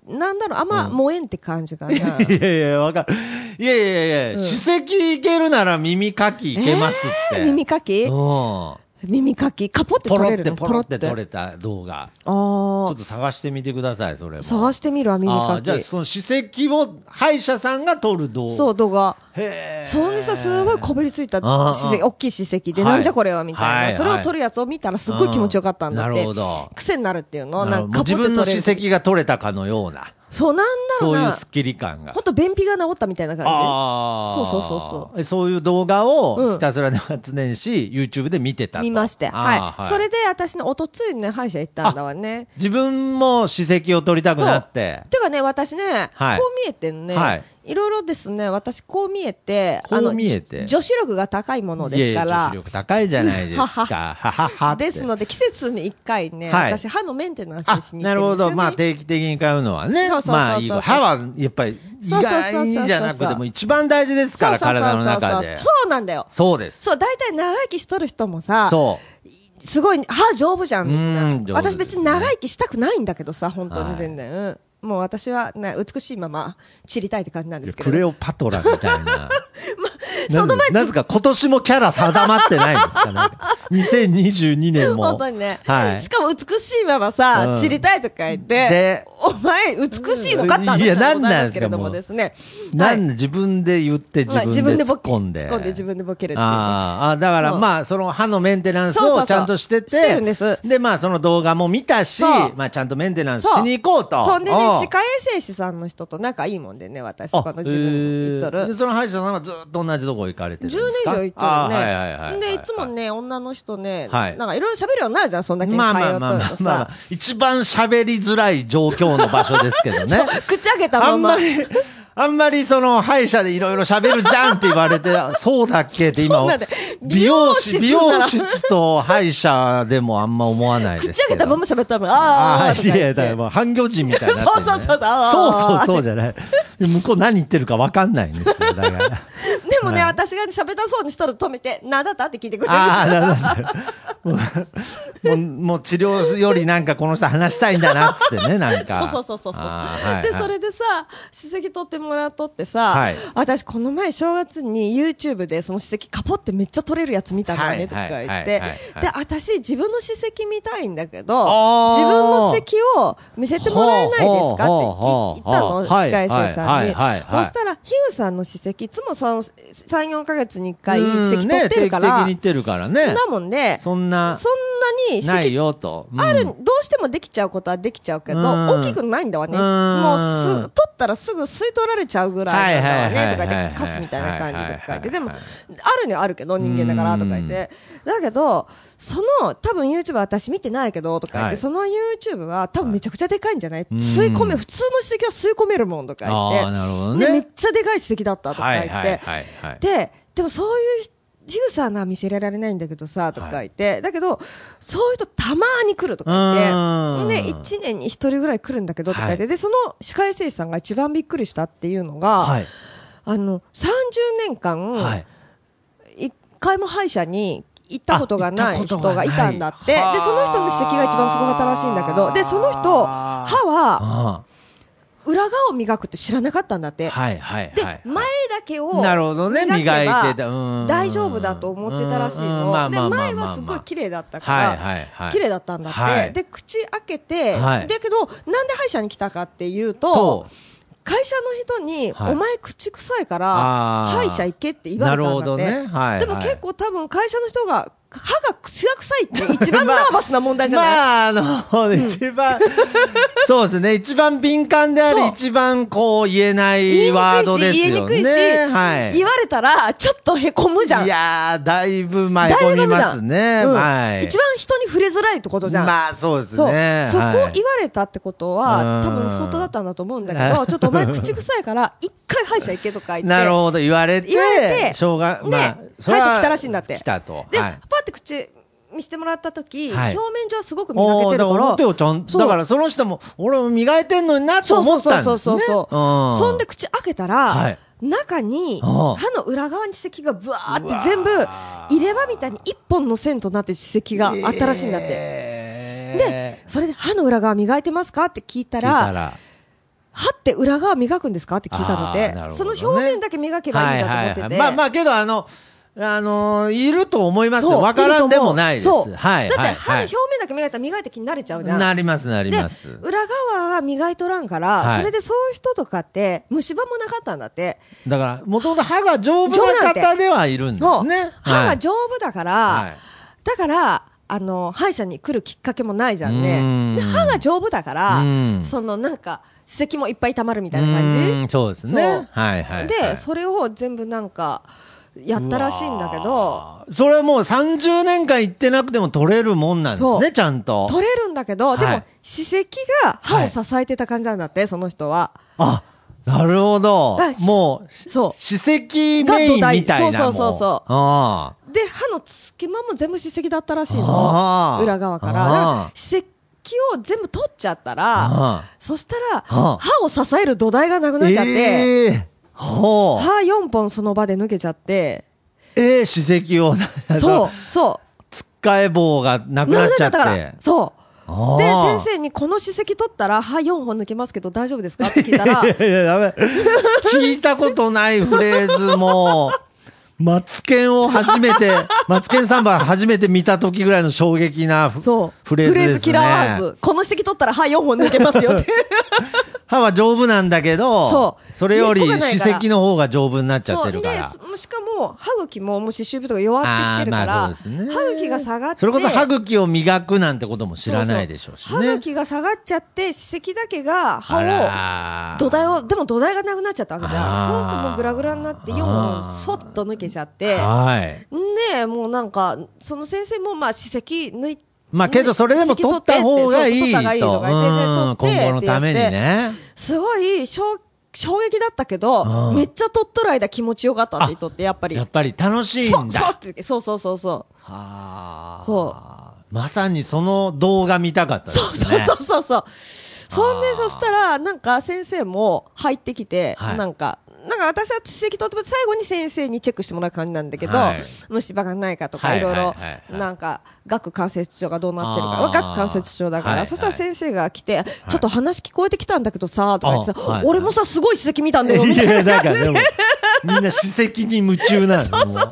Speaker 3: う、なんだろう、あんま燃えんって感じかな。
Speaker 4: いやいや、わかる。いやいやいや、
Speaker 3: うん
Speaker 4: 歯石いけるなら耳かきいけますって。
Speaker 3: 耳かき？
Speaker 4: うん。
Speaker 3: 耳かきカポって取れるの？
Speaker 4: ポロって取れた動画。ち
Speaker 3: あ
Speaker 4: ょっ
Speaker 3: あ。
Speaker 4: と探してみてください、それも。
Speaker 3: 探してみるわ、耳か
Speaker 4: あーじゃあ、
Speaker 3: き。
Speaker 4: その歯石を歯医者さんが取る動画。
Speaker 3: そう、動画。
Speaker 4: へー
Speaker 3: それにさ、すごいこびりついた歯石、大きい歯石で、
Speaker 4: はい
Speaker 3: なんじゃこれはみたいな。
Speaker 4: はい
Speaker 3: それを取るやつを見たらすっごい気持ちよかったんだって
Speaker 4: なるほ。ど。
Speaker 3: 癖になるっていうの
Speaker 4: な
Speaker 3: んか
Speaker 4: 自分の。歯石が取れたかのような、
Speaker 3: そう、なんだろ
Speaker 4: そうういう
Speaker 3: な。
Speaker 4: スッキリ感が
Speaker 3: ほん。と便秘が治ったみたいな感じ。
Speaker 4: あー
Speaker 3: そうそうそうそう
Speaker 4: えそういう動画
Speaker 3: うん
Speaker 4: をひたすら年末年始、YouTube で見てたと。
Speaker 3: 見まして。
Speaker 4: あー
Speaker 3: はい。それで私のおとついにね、歯医者行ったんだわね。
Speaker 4: 自分も歯石を取りたくなって。
Speaker 3: てかね、私ね、
Speaker 4: はい
Speaker 3: こう見えてんね、
Speaker 4: はい
Speaker 3: い、ろいろですね、私こう見えて、
Speaker 4: こう見えて？
Speaker 3: じ女子力が高いものですか
Speaker 4: いやいや
Speaker 3: ら
Speaker 4: 女子、力高いじゃないですか。ははは
Speaker 3: ですので、季節に一回ね、
Speaker 4: はい
Speaker 3: 私歯のメンテナンス
Speaker 4: あ
Speaker 3: しに行ってるんですよ、ね。
Speaker 4: なるほど。まあ定期的に買うのはね。
Speaker 3: そうそうそうそう
Speaker 4: まあいいわ。歯はやっぱり意外にじゃなくても一番大事ですから、体の中で。
Speaker 3: そうなんだよ。
Speaker 4: そうです。
Speaker 3: そう、大体長生きしとる人もさ、
Speaker 4: そう。
Speaker 3: すごい歯丈夫じゃん、みん
Speaker 4: うん
Speaker 3: な。
Speaker 4: 丈夫
Speaker 3: 私別に長生きしたくないんだけどさ、本当
Speaker 4: はい
Speaker 3: に全然。うんもう私は、ね、美しいまま散りたいって感じなんですけ
Speaker 4: ク
Speaker 3: ど。
Speaker 4: レオパトラみたいな。(laughs)
Speaker 3: その前
Speaker 4: なぜか今年もキャラ定まってないんですかね。2022 (laughs) 年も。
Speaker 3: 本当にね。
Speaker 4: はい
Speaker 3: しかも美しいままさ、
Speaker 4: うん
Speaker 3: 散りたいとか言って、
Speaker 4: で
Speaker 3: お前美しいのかって話
Speaker 4: なんなんです
Speaker 3: けれどもですね。
Speaker 4: なん自分で言って
Speaker 3: まあ
Speaker 4: 自分で突
Speaker 3: ボケ
Speaker 4: っ込んで。
Speaker 3: 突っ込んで自分でボケるっていうね。
Speaker 4: あーあ、だからまあ、その歯のメンテナンスをちゃんとしてて、
Speaker 3: してるんです
Speaker 4: で、まあ、その動画も見たしまあ、ちゃんとメンテナンスしに行こうと。
Speaker 3: そんでね、歯科衛生士さんの人と仲いいもんでね、私、そこの自分行っとる
Speaker 4: で。その歯医者さんはずっと同じとこ行かれてるん
Speaker 3: 10
Speaker 4: ですか？
Speaker 3: 年以上行っと
Speaker 4: あー
Speaker 3: るね。
Speaker 4: はいはいはいはい。
Speaker 3: で、いつもね、女の人ね、
Speaker 4: はい
Speaker 3: なんかいろいろ喋るようになるじゃん、そんだけ通
Speaker 4: まあまあまあまあまあ
Speaker 3: さ。、
Speaker 4: 一番喋りづらい状況の場所ですけどね。(laughs)
Speaker 3: 口開けた
Speaker 4: あ
Speaker 3: まま。
Speaker 4: んまり、あんまりその歯医者でいろいろ喋るじゃんって言われて、そうだっけって今美容師、美
Speaker 3: 美容室
Speaker 4: と歯医者でもあんま思わないです。
Speaker 3: 口開けたまま喋ったもん。あー
Speaker 4: あいやだか半魚人みたいにな。
Speaker 3: そうそうそうそう
Speaker 4: そうそうそうじゃない。向こう何言ってるか分かんないんですよ、だから。(laughs)
Speaker 3: もね、
Speaker 4: はい
Speaker 3: 私が喋ったそうにしとると止めて、なんだった？って聞いてくれる。
Speaker 4: ああ、なるほど。(laughs) もう、もう治療よりなんかこの人話したいんだなっつってね、なんか。(laughs)
Speaker 3: そうそうそうそうそう。
Speaker 4: はい
Speaker 3: で、
Speaker 4: はい。
Speaker 3: それでさ、史跡取ってもらっとってさ、
Speaker 4: はい。
Speaker 3: 私この前正月に YouTube でその史跡カポってめっちゃ撮れるやつ見たんだ
Speaker 4: はい
Speaker 3: ねとか言
Speaker 4: はい
Speaker 3: ってで、私自分の史跡見たいんだけど、自分の史跡を見せてもらえないですかって言ったの、
Speaker 4: はい
Speaker 3: 歯科衛生さんに。そしたら、ヒグさんの史跡、いつもその3、4ヶ月に1回
Speaker 4: うん。
Speaker 3: 史跡取ってるから、
Speaker 4: ね、定期的に行ってるからね。
Speaker 3: なもんで、
Speaker 4: そんな、
Speaker 3: そんなに史
Speaker 4: ない
Speaker 3: 跡
Speaker 4: よと。うん
Speaker 3: ある、どうしてもできちゃうことはできちゃうけど、
Speaker 4: うん
Speaker 3: 大きくないんだわね。
Speaker 4: うん
Speaker 3: もうす、取ったらすぐ吸い取られちゃうぐらいだわね。とか
Speaker 4: はい
Speaker 3: で、カスみたいな感じとか言って。でも、
Speaker 4: はい
Speaker 3: あるにはあるけど、人間だからとか言って。だけど、その、多分 YouTube 私見てないけど、とか言って、
Speaker 4: はい
Speaker 3: その YouTube は多分めちゃくちゃでかいんじゃない？
Speaker 4: うん
Speaker 3: 吸い込め、普通の史跡は吸い込めるもんとか言って。
Speaker 4: ね。
Speaker 3: でめっちゃでかい史跡だったとか言って。
Speaker 4: はいはいはいはい。
Speaker 3: で、でもそういう人、ジグさんは見せられないんだけどさ、とか言って、だけど、そういう人たまーに来るとか
Speaker 4: うん。
Speaker 3: 言って、で、1年に1人ぐらい来るんだけど、とか言って、で、その歯科衛生士さんが一番びっくりしたっていうのが、
Speaker 4: はい。
Speaker 3: あの、30年間、
Speaker 4: はい。
Speaker 3: 一回も歯医者に行ったことがない人
Speaker 4: がない。
Speaker 3: がいたんだって。で、
Speaker 4: はあ
Speaker 3: その人の歯石が一番すごかったらしいんだけど、で、その人、歯は
Speaker 4: あ
Speaker 3: 裏側を磨くって知らなかったんだって。
Speaker 4: あはいはい。
Speaker 3: で、
Speaker 4: はい。
Speaker 3: 前だけを
Speaker 4: なるほどね
Speaker 3: 磨
Speaker 4: いてた。うん。
Speaker 3: 大丈夫だと思ってたらしい
Speaker 4: うん
Speaker 3: の。で、前はすごい綺麗だったか
Speaker 4: はい
Speaker 3: ら、
Speaker 4: はいはい。
Speaker 3: 綺麗だったんだって。
Speaker 4: はい。
Speaker 3: で、口開けて、
Speaker 4: はい。
Speaker 3: だけど、なんで歯医者に来たかっていうと
Speaker 4: と、、
Speaker 3: 会社の人に、
Speaker 4: はい。
Speaker 3: お前口臭いから、歯医者行けって言われたんだって。
Speaker 4: はい
Speaker 3: でも
Speaker 4: はい
Speaker 3: 結構多分会社の人が、歯が口が臭いって一番ナーバスな問題じゃない、(laughs)
Speaker 4: まあ、あの、一番、そうですね、一番敏感であり、一番こう言えないワードですよね。
Speaker 3: 言いにくいし、
Speaker 4: はい。
Speaker 3: 言われたら、ちょっとへこむじゃん。
Speaker 4: いやー、だいぶ前込みますね。
Speaker 3: うん
Speaker 4: はい。
Speaker 3: 一番人に触れづらいってことじゃん。
Speaker 4: まあ、そうですね。
Speaker 3: そこ言われたってことは、
Speaker 4: うん
Speaker 3: 多分相当だったんだと思うんだけど、(laughs) ちょっとお前口臭いから、一回歯医者行けとか言って。
Speaker 4: なるほど、言われて、
Speaker 3: 言われて
Speaker 4: しょうが、まあ
Speaker 3: 歯医者来たらしいんだって
Speaker 4: 来たと。
Speaker 3: で、
Speaker 4: はい
Speaker 3: パって口見せてもらった時、
Speaker 4: はい
Speaker 3: 表面上はすごく磨けてるから。
Speaker 4: 手をちゃん
Speaker 3: そう
Speaker 4: だからその人も、俺も磨いてんのになと
Speaker 3: そう
Speaker 4: 思
Speaker 3: そうそう
Speaker 4: ったんですね。
Speaker 3: そうそうそう。
Speaker 4: うん
Speaker 3: そんで口開けたら、
Speaker 4: はい
Speaker 3: 中に、歯の裏側に歯石がブワーって全部、入れ歯みたいに一本の線となって歯石があったらしいんだって。
Speaker 4: えー
Speaker 3: で、それで歯の裏側磨いてますかって聞いたら、歯って裏側磨くんですか？って聞いたので、
Speaker 4: あーなるほ
Speaker 3: その表面だけ磨けばいいんだと思ってて。
Speaker 4: はいはいはいまあまあけど、あの、あのーいると思いますよ。わからんでもないです。
Speaker 3: そう
Speaker 4: はい。
Speaker 3: だって
Speaker 4: はい
Speaker 3: 歯の表面だけ磨いたら磨いた気になれちゃうじゃん。
Speaker 4: なります、なり
Speaker 3: で
Speaker 4: ます。
Speaker 3: 裏側は磨いとらんから、
Speaker 4: はい
Speaker 3: それでそういう人とかって虫歯もなかったんだって。
Speaker 4: だから、もともと歯が丈夫な方ではいるんですね。
Speaker 3: 歯
Speaker 4: はい
Speaker 3: が丈夫だから、
Speaker 4: はい
Speaker 3: だから、あの、歯医者に来るきっかけもないじゃん
Speaker 4: うーん
Speaker 3: ね。で、歯が丈夫だから
Speaker 4: うん、
Speaker 3: そのなんか、歯石もいっぱい溜まるみたいな感
Speaker 4: んそうですね。はいはいはい。
Speaker 3: じで、それを全部なんか、やったらしいんだけど、
Speaker 4: それはもう30年間行ってなくても取れるもんなんですね、ちゃんと。
Speaker 3: 取れるんだけど、でも
Speaker 4: はい、
Speaker 3: 歯石が歯を支えてた感じなんだって、その人は。
Speaker 4: あ、なるほど。もう、
Speaker 3: そ
Speaker 4: 歯石メインみたいな。
Speaker 3: そうそうそうそう。で、歯の隙間も全部歯石だったらしい
Speaker 4: あ
Speaker 3: の。
Speaker 4: ー
Speaker 3: 裏側から。から歯石を全部取っちゃったら、
Speaker 4: あ。
Speaker 3: そしたら、
Speaker 4: あ
Speaker 3: 歯を支える土台がなくなっちゃって、
Speaker 4: ええほう。
Speaker 3: 歯4本その場で抜けちゃって、
Speaker 4: ええ歯石を、
Speaker 3: そう、そ
Speaker 4: つっかえ棒がな
Speaker 3: う。
Speaker 4: くなっちゃって。
Speaker 3: から。そう。
Speaker 4: あ
Speaker 3: で、
Speaker 4: ー
Speaker 3: 先生にこの歯石取ったら歯4本抜けますけど大丈夫ですか？って聞いたら、(laughs)
Speaker 4: いやいや、ダメ。聞いたことないフレーズも、マツケンを初めて、(laughs) マツケンサンバ初めて見た時ぐらいの衝撃なフ
Speaker 3: そう。
Speaker 4: フレーズですね。
Speaker 3: キラーワーズ。この歯石取ったら歯4本抜けますよって。(laughs)
Speaker 4: 歯は丈夫なんだけど、
Speaker 3: そう
Speaker 4: れより
Speaker 3: 根っこがないから
Speaker 4: 歯石の方が丈夫になっちゃってるから。
Speaker 3: そうでしかも歯茎ももう歯周病とか弱ってきてるから、
Speaker 4: あーまあそうですね
Speaker 3: 歯茎が下がって
Speaker 4: それこそ歯茎を磨くなんてことも知らないでしょうしね。
Speaker 3: そうそう歯茎が下がっちゃって歯石だけが
Speaker 4: あ
Speaker 3: 歯
Speaker 4: らー
Speaker 3: を土台をでも土台がなくなっちゃったわけじゃ
Speaker 4: あー
Speaker 3: んそうするともうグラグラになって4本そっと抜けちゃって
Speaker 4: はい。
Speaker 3: でもうなんかその先生もまあ歯石抜い
Speaker 4: まあけどそれでも取った方がいいと。
Speaker 3: った方がい
Speaker 4: 今後のためにね。
Speaker 3: すごい衝衝撃だったけど
Speaker 4: うん
Speaker 3: めっちゃ取っとる間気持ちよかったって言っとってやっぱり
Speaker 4: やっぱり楽しいんだ。
Speaker 3: そうそうそうそうそうそう
Speaker 4: はあ。
Speaker 3: そう
Speaker 4: まさにその動画見たかったですね。
Speaker 3: そうそうそうそう。そんで、そしたら、なんか先生も入ってきて、
Speaker 4: はい
Speaker 3: なんか、なんか私は歯石取っても最後に先生にチェックしてもらう感じなんだけど、
Speaker 4: はい
Speaker 3: 虫歯がないかとか、
Speaker 4: はい
Speaker 3: いろいろなんか、顎関節症がどうなってるか、顎関節症だから、
Speaker 4: はい
Speaker 3: そしたら先生が来て、ちょっと話聞こえてきたんだけどさ、とか言ってさ、俺もさ、すごい歯石見たんだよ、みたいな。
Speaker 4: いや、なんかでも、みんな歯石に夢中なの。そうそうそう。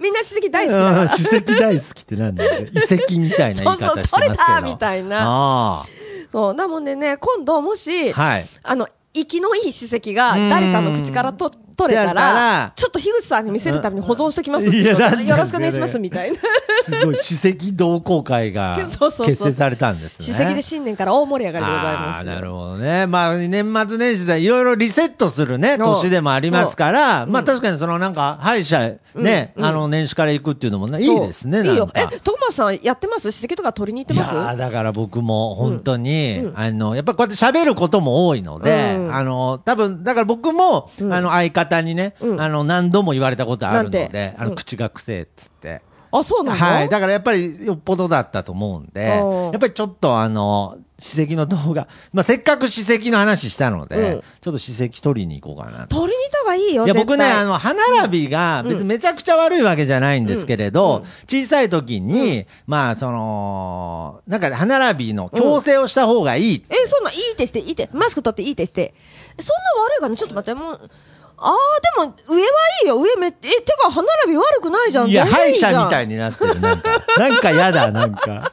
Speaker 3: みんな歯石大好きだから。
Speaker 4: 歯石大好きってなんだよ。遺跡みたいな言い方してますけど。
Speaker 3: そうそう取れたみたいな
Speaker 4: あ
Speaker 3: そう、なもんでね、今度もし、
Speaker 4: あ。はい。
Speaker 3: あの、息のいい史跡が誰かの口からと取れた
Speaker 4: ら
Speaker 3: ら、ちょっと樋口さんに見せるために保存しときます
Speaker 4: いや
Speaker 3: よろしくお願いしますみたいな。
Speaker 4: すごい、歯石同好会が結成されたんですね。
Speaker 3: 歯石で新年から大盛り上がりでございます。
Speaker 4: なるほどね。まあ、年末年始でいろいろリセットするね、年でもありますから、まあ確かにそのなんか、歯医者ね、あの、年始から行くっていうのもね、いいですね、
Speaker 3: いいよ。
Speaker 4: なんか。
Speaker 3: え、徳松さんやってます？歯石とか取りに行って
Speaker 4: い
Speaker 3: ます
Speaker 4: だから僕も本当に、あの、やっぱこうやって喋ることも多いので、
Speaker 3: うん。
Speaker 4: あの、多分、だから僕も、あの、相方にね、
Speaker 3: うん
Speaker 4: あの、何度も言われたことあるの
Speaker 3: なんて？
Speaker 4: で、あの、
Speaker 3: うん
Speaker 4: 口がくせえっつって。
Speaker 3: あ、そうなの？
Speaker 4: はい。だからやっぱりよっぽどだったと思うんで、やっぱりちょっとあの、史跡の動画、(laughs) まあ、せっかく史跡の話したので、
Speaker 3: うん
Speaker 4: ちょっと史跡取りに行こうかなと。
Speaker 3: 取りに行った方がいいよ。
Speaker 4: いや、僕ね、あの、歯並びが別にめちゃくちゃ悪いわけじゃないんですけれど、小さい時に、まあ、その、なんか歯並びの矯正をした方がいい。
Speaker 3: え、そんなんいいってして、いいって、マスク取っていいってして。そんな悪いかなちょっと待って、もう、あー、でも、上はいいよ。上めっ、え、てか、歯並び悪くないじゃん。
Speaker 4: いや、
Speaker 3: 全
Speaker 4: 歯医者みたいになってる。なんか、なんかやだ、なんか。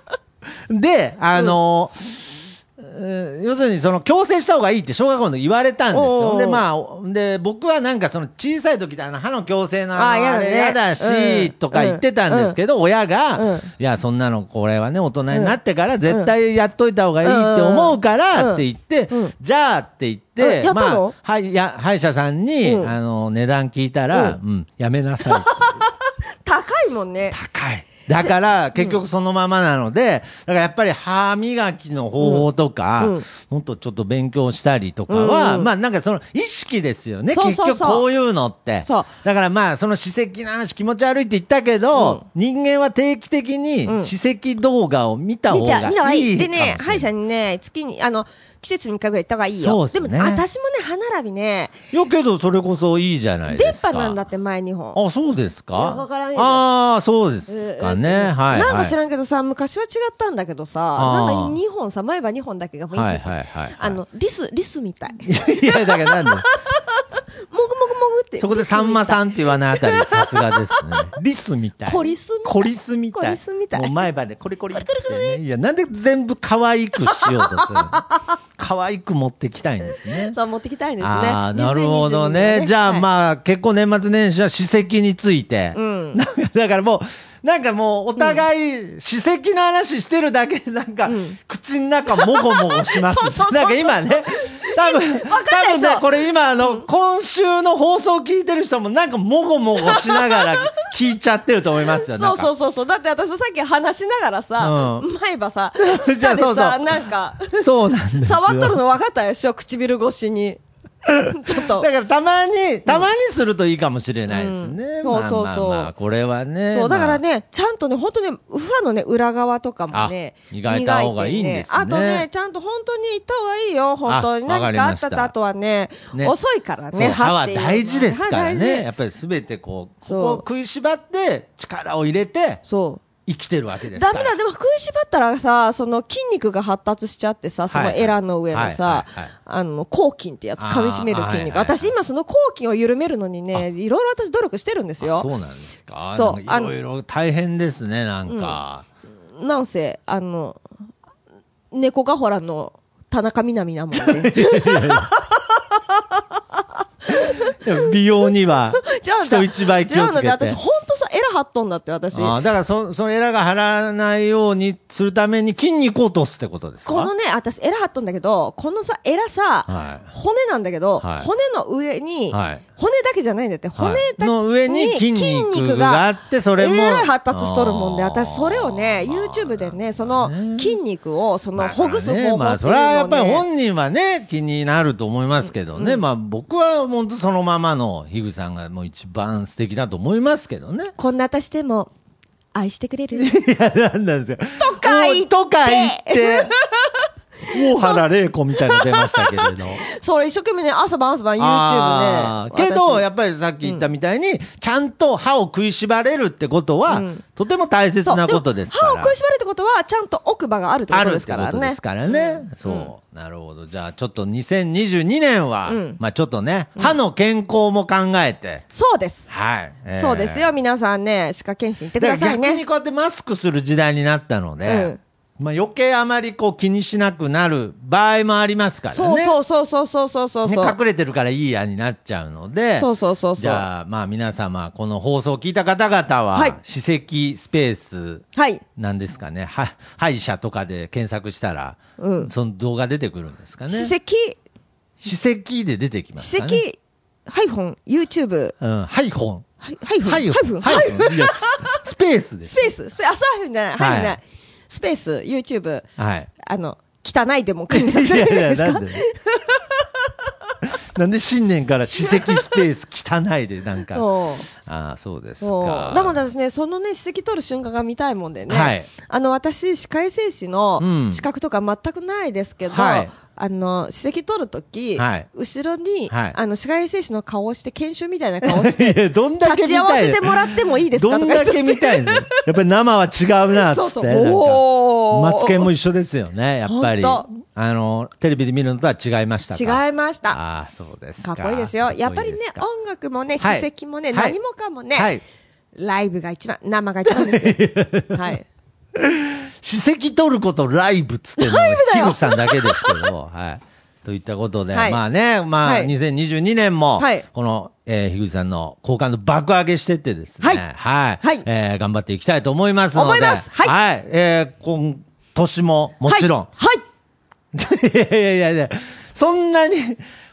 Speaker 4: で、あの、えー要するに、その、矯正した方がいいって小学校の時言われたんですよ。で、まあ、で、僕はなんかその、小さい時ってあの、歯の矯正のあの、あれやだし、
Speaker 3: うん
Speaker 4: とか言ってたんですけど、親が、
Speaker 3: うん。
Speaker 4: いや、そんなの、これはね、大人になってから絶対やっといた方がいいって思うから、って言って、
Speaker 3: うん。
Speaker 4: じゃあって言っ
Speaker 3: うん
Speaker 4: て、まあ、はい、や、歯医者さんに、
Speaker 3: うん。
Speaker 4: あの、値段聞いたら、
Speaker 3: う
Speaker 4: うん、やめなさい。(laughs)
Speaker 3: 高いもんね。
Speaker 4: 高い。だから、結局そのままなので、だからやっぱり歯磨きの方法とか、もっとちょっと勉強したりとかは、
Speaker 3: うん
Speaker 4: まあなんかその意識ですよね。結局こういうのって。
Speaker 3: そう
Speaker 4: だからまあその歯石の話気持ち悪いって言ったけど、人間は定期的に
Speaker 3: うん
Speaker 4: 歯石動画を見た方
Speaker 3: 見た、見た方がいい。でね。歯医者にね、月に、あの、季節に1回ぐらい行った方がいいよ。
Speaker 4: そうっすね
Speaker 3: も、私もね、歯並びね、
Speaker 4: いやけどそれこそいいじゃない
Speaker 3: 出っ
Speaker 4: ですか。
Speaker 3: 歯なんだって、前2本。
Speaker 4: あ、そうですか？ああ、そうですかね。はい。
Speaker 3: なんか知
Speaker 4: ん。
Speaker 3: らんけどさ、昔は違ったんだけどさ、なんか2本さ、前歯2本だけが雰囲気、
Speaker 4: はいはいはいはい。
Speaker 3: あの、リス、リスみたい。も
Speaker 4: いや、だからなんだ。
Speaker 3: ぐもぐもぐって。
Speaker 4: そこでさんまさんって言わないあたり、さすがですね。リスみたい。
Speaker 3: コリスみたい
Speaker 4: コリスみたい。
Speaker 3: コリスみたい
Speaker 4: もう前歯でコリコリってね。いや、なんで全部可愛くしようとするの？可愛く持ってきたいんですね。
Speaker 3: そう、持ってきたいですね。
Speaker 4: ああ、なるほど
Speaker 3: 2022
Speaker 4: ね。じゃあ
Speaker 3: はい
Speaker 4: まあ、結構年末年始は史跡について。
Speaker 3: うん (laughs)
Speaker 4: だからもう、なんかもう、お互い、史跡の話してるだけで、なんか、
Speaker 3: ん
Speaker 4: 口の中もごもごしますなんか今ね、多分、多分ね、これ今、あの、今週の放送聞いてる人も、なんかもごもごしながら聞いちゃってると思いますよ。
Speaker 3: そうそう
Speaker 4: う。
Speaker 3: そうそう。だって私もさっき話しながらさ、
Speaker 4: う
Speaker 3: 前歯さ、
Speaker 4: じゃ
Speaker 3: 下でさ、(laughs) なんか、
Speaker 4: そうなんですよ。
Speaker 3: 触っとるの分かったでしょ？唇越しに。(laughs) ちょっと
Speaker 4: だ。からたまに、たまにするといいかもしれないですね。
Speaker 3: うん
Speaker 4: まあ
Speaker 3: そうそうそう
Speaker 4: まあまあこれはね。
Speaker 3: そう、だから
Speaker 4: まあ
Speaker 3: ね、ちゃんとね、本当ね、歯のね、裏側とかもね、
Speaker 4: あ磨いた方がいいんですね
Speaker 3: あとね、ちゃんと本当に行った方がいいよ、本当に。何かあ
Speaker 4: りました
Speaker 3: った後はね、
Speaker 4: ね
Speaker 3: 遅いからね、
Speaker 4: 歯は大事ですからね。
Speaker 3: 事
Speaker 4: やっぱりすべてこう、ここを食いしばって力を入れて
Speaker 3: そう。
Speaker 4: 生きてるわけですから。
Speaker 3: ダメだ、でも食いしばったらさ、その筋肉が発達しちゃってさ、そのエラの上のさあの、抗筋ってやつ、噛み締める筋肉。私今その抗筋を緩めるのにね、いろいろ私努力してるんです
Speaker 4: あ
Speaker 3: よ。
Speaker 4: そうなんですか。
Speaker 3: そう
Speaker 4: いろいろ大変ですね、なんか。
Speaker 3: なんせ、あの、猫がほらの田中みな実なもんで。(laughs)
Speaker 4: 美容には (laughs)
Speaker 3: じゃあ
Speaker 4: 人一倍気をつけて。
Speaker 3: 違うんだって、私、ほんとさ、エラ張っとんだって、私。
Speaker 4: ああだからそ、そのエラが張らないようにするために筋肉を落とすってことですか？
Speaker 3: このね、私、エラ張っとんだけど、このさ、エラさ、
Speaker 4: はい
Speaker 3: 骨なんだけど、
Speaker 4: はい
Speaker 3: 骨の上に、
Speaker 4: はい
Speaker 3: 骨だけじゃないんだって、骨だ
Speaker 4: の上に筋肉があって、それも。
Speaker 3: えらい発達しとるもんで、私、それをね、
Speaker 4: まあ
Speaker 3: YouTube でね、その筋肉を、その、
Speaker 4: まあ
Speaker 3: ほぐす方法
Speaker 4: まあ。それはやっぱり本人はね、気になると思いますけどね。まあ僕は本当そのままのヒグさんがもう一番素敵だと思いますけどね。
Speaker 3: こんな私でも、愛してくれる？
Speaker 4: いや、なんなんですよ。
Speaker 3: とか言って
Speaker 4: とか言って。い大原玲子みたいなの出ましたけれど。(laughs)
Speaker 3: それ一生懸命ね、朝晩朝晩 YouTube ね。
Speaker 4: けど、
Speaker 3: 私
Speaker 4: やっぱりさっき言ったみたいに、ちゃんと歯を食いしばれるってことは、
Speaker 3: うん
Speaker 4: とても大切なことですから。
Speaker 3: も歯を食いしばるってことは、ちゃんと奥歯があるってことですからね
Speaker 4: あるってことです。からね。そう。なるほど。じゃあ、ちょっと2022年は、
Speaker 3: うん
Speaker 4: まあちょっとね、歯の健康も考えて、
Speaker 3: そうです。
Speaker 4: はい。えー
Speaker 3: そうですよ。皆さんね、歯科検診行ってくださいね。
Speaker 4: 逆にこうやってマスクする時代になったので、まあ余計あまりこう気にしなくなる場合もありますからね。
Speaker 3: そうそうそうそうそうそうそう。
Speaker 4: ね。隠れてるからいいやになっちゃうので、
Speaker 3: そうそうそうそう。
Speaker 4: じゃあ、まあ皆様、この放送を聞いた方々は、
Speaker 3: はい。
Speaker 4: 歯石スペース、
Speaker 3: はい。
Speaker 4: なんですかね、は歯医者とかで検索したら、
Speaker 3: うん。
Speaker 4: その動画出てくるんですかね。
Speaker 3: 歯石、
Speaker 4: 歯石で出てきます
Speaker 3: 歯
Speaker 4: かね。
Speaker 3: 石、ハイフォン、YouTube、
Speaker 4: うん、ハイフォン。
Speaker 3: ハイフン、
Speaker 4: ハイフォン。
Speaker 3: ハイフン、ハイフン、
Speaker 4: ススペースです。
Speaker 3: スペース、スペース、あ、そうハイフンじゃない、ハイフンじゃな
Speaker 4: はい
Speaker 3: スペース、YouTube、
Speaker 4: はい。
Speaker 3: あの、汚いでも検索
Speaker 4: い
Speaker 3: するんですか
Speaker 4: なんで？(laughs) 新年から歯石スペース汚いで、なんか。ああ、そうです
Speaker 3: そう
Speaker 4: か。
Speaker 3: だもんですね、そのね、歯石取る瞬間が見たいもんでね。
Speaker 4: はい
Speaker 3: あの、私、歯科衛生士の
Speaker 4: うん
Speaker 3: 資格とか全くないですけど、
Speaker 4: はい
Speaker 3: あの、歯石取るとき、
Speaker 4: はい
Speaker 3: 後ろに、
Speaker 4: はい
Speaker 3: あの、歯科衛生士の顔をして、研修みたいな顔をして、(laughs)
Speaker 4: どんだけ
Speaker 3: 立ち会わせてもらってもいいですか
Speaker 4: どんだけ見たいの？やっぱり生は違うな、(laughs) つって。
Speaker 3: そうそうおー
Speaker 4: マツケンも一緒ですよね、やっぱり。あの、テレビで見るのとは違いましたか？
Speaker 3: 違いました。
Speaker 4: ああ、そうですか。
Speaker 3: かっこいいですよ。やっぱりね音楽もね、
Speaker 4: はい
Speaker 3: 歯石もね、
Speaker 4: はい
Speaker 3: 何もかもね、
Speaker 4: はい。
Speaker 3: ライブが一番、生が一番ですよ。(laughs) はい。(laughs)
Speaker 4: 歯石取ることライブっつってんの
Speaker 3: ライブだよ。
Speaker 4: 樋口さんだけですけど、(laughs) はい。といったことで、
Speaker 3: はい。
Speaker 4: まあね、まあ、
Speaker 3: はい。
Speaker 4: 2022年も、
Speaker 3: はい。
Speaker 4: この、えー、樋口さんの好感度爆上げしてってですね、
Speaker 3: はい。
Speaker 4: はい。
Speaker 3: はい。
Speaker 4: えー頑張っていきたいと思いますので、
Speaker 3: 思います。はい。
Speaker 4: えー今年ももちろん、
Speaker 3: はい。(laughs)
Speaker 4: いやいやいやいや、そんなに、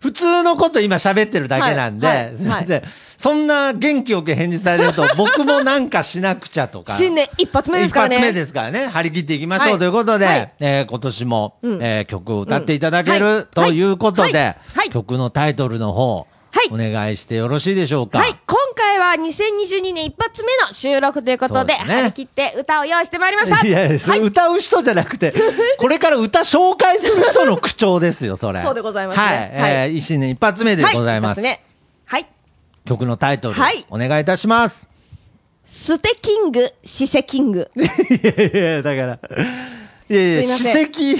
Speaker 4: 普通のこと今喋ってるだけなんで、
Speaker 3: はいはい
Speaker 4: すみません。そんな元気よく返事されると、僕もなんかしなくちゃとか。
Speaker 3: 新年一発目ですからね。
Speaker 4: 一発目ですからね。張り切っていきましょう、
Speaker 3: はい。
Speaker 4: ということで、
Speaker 3: はい。
Speaker 4: えー今年も、
Speaker 3: うん。
Speaker 4: えー曲を歌っていただける、
Speaker 3: うん。はい。
Speaker 4: ということで、
Speaker 3: はい。はい。
Speaker 4: 曲のタイトルの方、
Speaker 3: はい。
Speaker 4: お願いしてよろしいでしょうか？
Speaker 3: はい、今回は2022年一発目の収録ということで、
Speaker 4: そうですね
Speaker 3: 張り切って歌を用意してまいりました。
Speaker 4: いやいや、それ
Speaker 3: はい、
Speaker 4: 歌う人じゃなくて、(laughs) これから歌紹介する人の口調ですよ、それ。
Speaker 3: そうでございますね
Speaker 4: はい。
Speaker 3: はい
Speaker 4: えー、新年一発目でございます。
Speaker 3: はい、一発目はい。
Speaker 4: 曲のタイトル、
Speaker 3: はい
Speaker 4: お願いいたします。
Speaker 3: ステキング、シセキング。(laughs)
Speaker 4: いやいや、だから、いやいや、
Speaker 3: すいません
Speaker 4: 史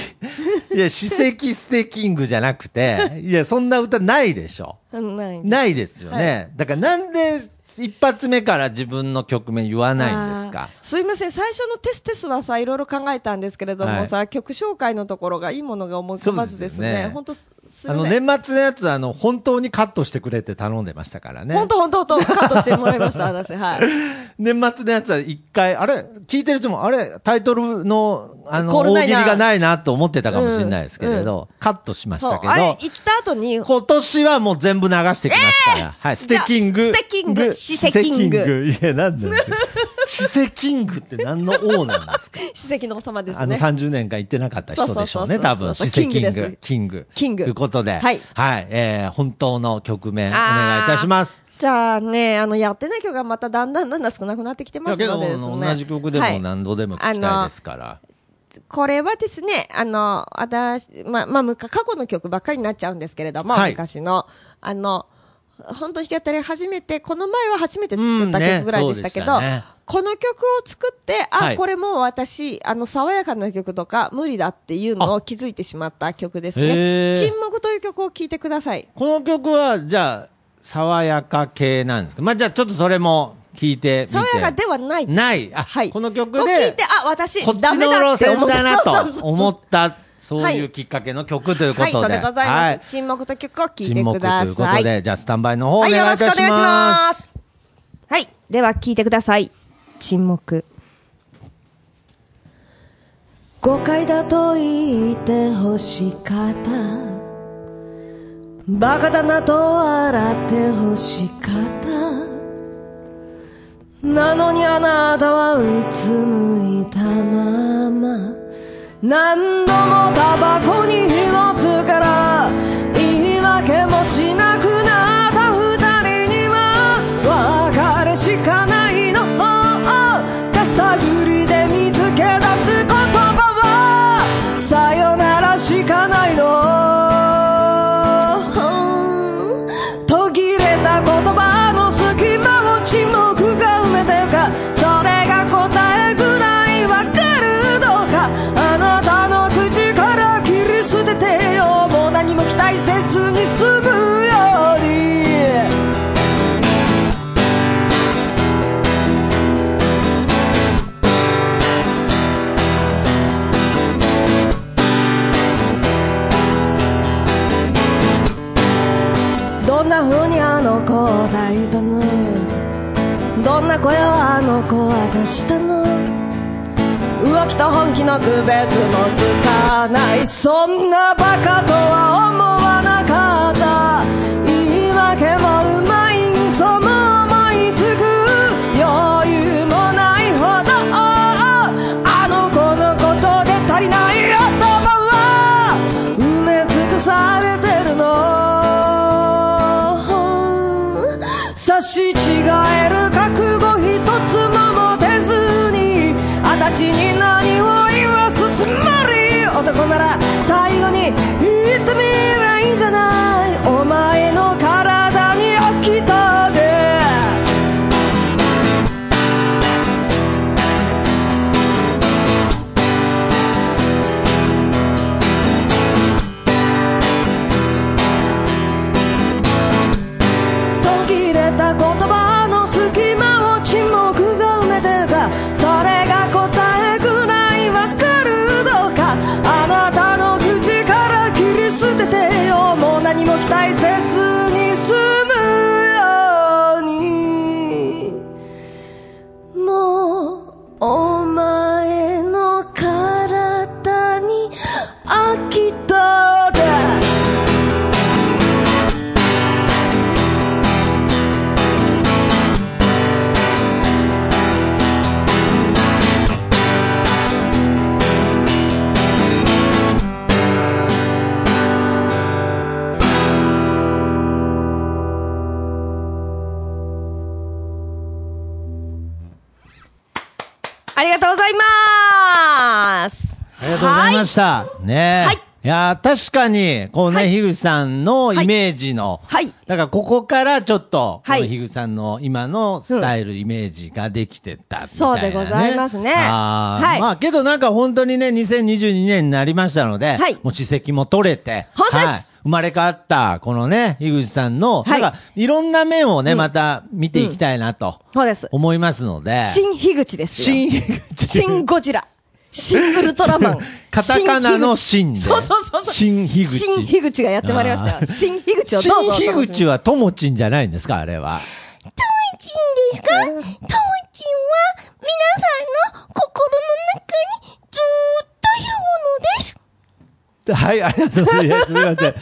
Speaker 4: 跡、いや、史跡ステキングじゃなくて、いや、そんな歌ないでしょ。
Speaker 3: うんない
Speaker 4: ないですよね。だからなんで一発目から自分の曲名言わないんですか？
Speaker 3: すいません、最初のテステスはさ、いろいろ考えたんですけれどもさ、曲紹介のところがいいものが思い浮かばずです
Speaker 4: ね。
Speaker 3: ね本当す、す
Speaker 4: あの。年末のやつ、あの、本当にカットしてくれって頼んでましたからね。
Speaker 3: 本当本当本当カットしてもらいました、(laughs) 私。はい。
Speaker 4: 年末のやつは一回、あれ聞いてる人も、あれタイトルの、あの、大喜利がないなと思ってたかもしれないですけれど、カットしましたけ、
Speaker 3: あれ、
Speaker 4: ど、
Speaker 3: 行った後に、
Speaker 4: 今年はもう全部流してきますから。はい。ステキング。
Speaker 3: ステキングシセキング
Speaker 4: いや、なんだよ。シセキングって何の王なんですか？(laughs)
Speaker 3: 史跡の王様です
Speaker 4: あの
Speaker 3: ね。
Speaker 4: 30年間行ってなかった人でしょうね、多分。
Speaker 3: そう
Speaker 4: シセキン
Speaker 3: グ。
Speaker 4: キング。
Speaker 3: キング
Speaker 4: ということで、
Speaker 3: はい
Speaker 4: はい。えー、本当の曲名、お願いいたします。
Speaker 3: じゃあね、あの、やってない曲がまただんだんだんだん少なくなってきてますのでですね。
Speaker 4: 同じ曲でも
Speaker 3: はい
Speaker 4: 何度でも聴きたいですから。
Speaker 3: これはですね、あの、私、ま、まあ、むか過去の曲ばっかりになっちゃうんですけれども、
Speaker 4: はい
Speaker 3: 昔の、あの、本当に弾き語り初めて、この前は初めて作った曲ぐらいでしたけど、
Speaker 4: そうでしたね
Speaker 3: この曲を作って、あ、
Speaker 4: はい
Speaker 3: これもう私、あの、爽やかな曲とか無理だっていうのを気づいてしまった曲です
Speaker 4: へ
Speaker 3: ね。
Speaker 4: ー
Speaker 3: 沈黙という曲を聴いてください。
Speaker 4: この曲は、じゃあ、爽やか系なんですか？まあ、じゃあちょっとそれも聞いて。
Speaker 3: 爽やかではない。
Speaker 4: ない。あ、
Speaker 3: はい。
Speaker 4: この曲
Speaker 3: を聞い
Speaker 4: で
Speaker 3: て、、あ、私、ダメだって思った
Speaker 4: 思った、そう
Speaker 3: はいいう
Speaker 4: きっかけの曲ということで。
Speaker 3: はい、そうでございます。
Speaker 4: はい
Speaker 3: 沈黙と曲を聴い
Speaker 4: 沈黙
Speaker 3: てください。
Speaker 4: ということで、じゃあスタンバイの方お
Speaker 3: はい、
Speaker 4: 願いいたし
Speaker 3: よろしくお願いし
Speaker 4: ま。
Speaker 3: ますす。はい、では聞いてください。沈黙。誤解だと言って欲しかった。バカだなと笑って欲しかった。なのにあなたはうつむいたまま何度もタバコに火をつから言い訳もしない。あの子は出したの？浮気と本気の区別もつかない。そんなバカとは lucky ました。
Speaker 4: ねえ。
Speaker 3: はい
Speaker 4: いやー確かに、こうね、
Speaker 3: はい
Speaker 4: 樋口さんのイメージの、
Speaker 3: はい
Speaker 4: だからここからちょっと、
Speaker 3: はい
Speaker 4: 樋口さんの今のスタイル、イメージができてたね。
Speaker 3: そうでございますね
Speaker 4: あー
Speaker 3: はい
Speaker 4: まあけどなんか本当にね、2022年になりましたので、
Speaker 3: はい
Speaker 4: もう地籍も取れて、
Speaker 3: 本当です
Speaker 4: はい生まれ変わった、このね、樋口さんの、
Speaker 3: はい
Speaker 4: なんか、いろんな面をね、また見ていきたいなと、
Speaker 3: そうです。
Speaker 4: 思いますので。
Speaker 3: 新樋口ですよ。
Speaker 4: 新樋口。
Speaker 3: 新ゴジラ。新ウルトラマン。(laughs)
Speaker 4: カタカナの新で。
Speaker 3: そうそうそうそう。
Speaker 4: 新樋口。
Speaker 3: 新樋口がやってまいりましたよ。
Speaker 4: あー
Speaker 3: 新樋口をどうぞ。
Speaker 4: 新樋口はともちんじゃないんですかあれは。
Speaker 3: ともちんですか？ともちんは、皆さんの心の中にずーっといるものです。
Speaker 4: はい、ありがとうございます。すみません。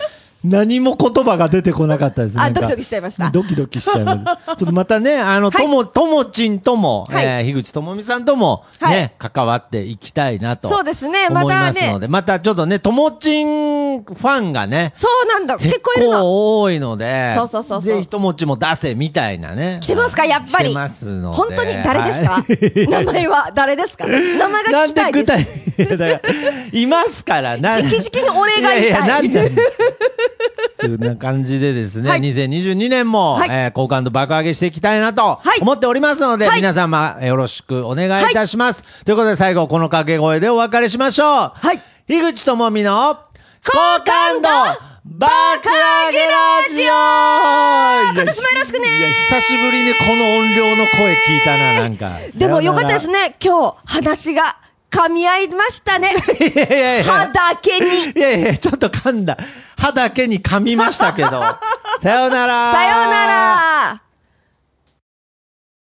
Speaker 4: 何も言葉が出てこなかったです。なんか
Speaker 3: あドキドキしちゃいました
Speaker 4: ドキドキしちゃいました。(laughs) ちょっとまたね、あの、
Speaker 3: はい
Speaker 4: とも、ともちんとも、
Speaker 3: はい
Speaker 4: えー、樋口ともみさんとも、ね、
Speaker 3: はい
Speaker 4: 関わっていきたいなと。
Speaker 3: そうですねまたね
Speaker 4: 思いますので、またちょっとね、ともちんファンがね、
Speaker 3: そうなんだ。結
Speaker 4: 結
Speaker 3: 構いるの。
Speaker 4: 構多いので、
Speaker 3: そうそうそうそう
Speaker 4: ぜひともちも出せみたいなね。
Speaker 3: 来てますかやっぱり。
Speaker 4: 来てますので。
Speaker 3: 本当に誰ですか、
Speaker 4: はい (laughs)
Speaker 3: 名前は誰ですか？名前が
Speaker 4: なん
Speaker 3: 聞きたいです。
Speaker 4: で具体、(laughs) いますから、な
Speaker 3: 直々にお礼が言いたい
Speaker 4: やいや、なんで。そんな感じでですね、
Speaker 3: はい
Speaker 4: 2022年も、
Speaker 3: はい
Speaker 4: えー好感度爆上げしていきたいなと
Speaker 3: はい
Speaker 4: 思っておりますので、
Speaker 3: はい
Speaker 4: 皆様よろしくお願いいたします。ということで最後この掛け声でお別れしましょう。
Speaker 3: はい
Speaker 4: 樋口智美の好感度爆上げラジオ
Speaker 3: 今年もよろしくね
Speaker 4: いや、久しぶりにこの音量の声聞いたな、なんか。
Speaker 3: でもよかったです
Speaker 4: ね。
Speaker 3: ね。今日、話が噛み合いましたね。(laughs)
Speaker 4: いやいやいや。
Speaker 3: 歯だけに。
Speaker 4: いやいや、ちょっと噛んだ。歯だけに噛みましたけど。さようなら。
Speaker 3: さようなら。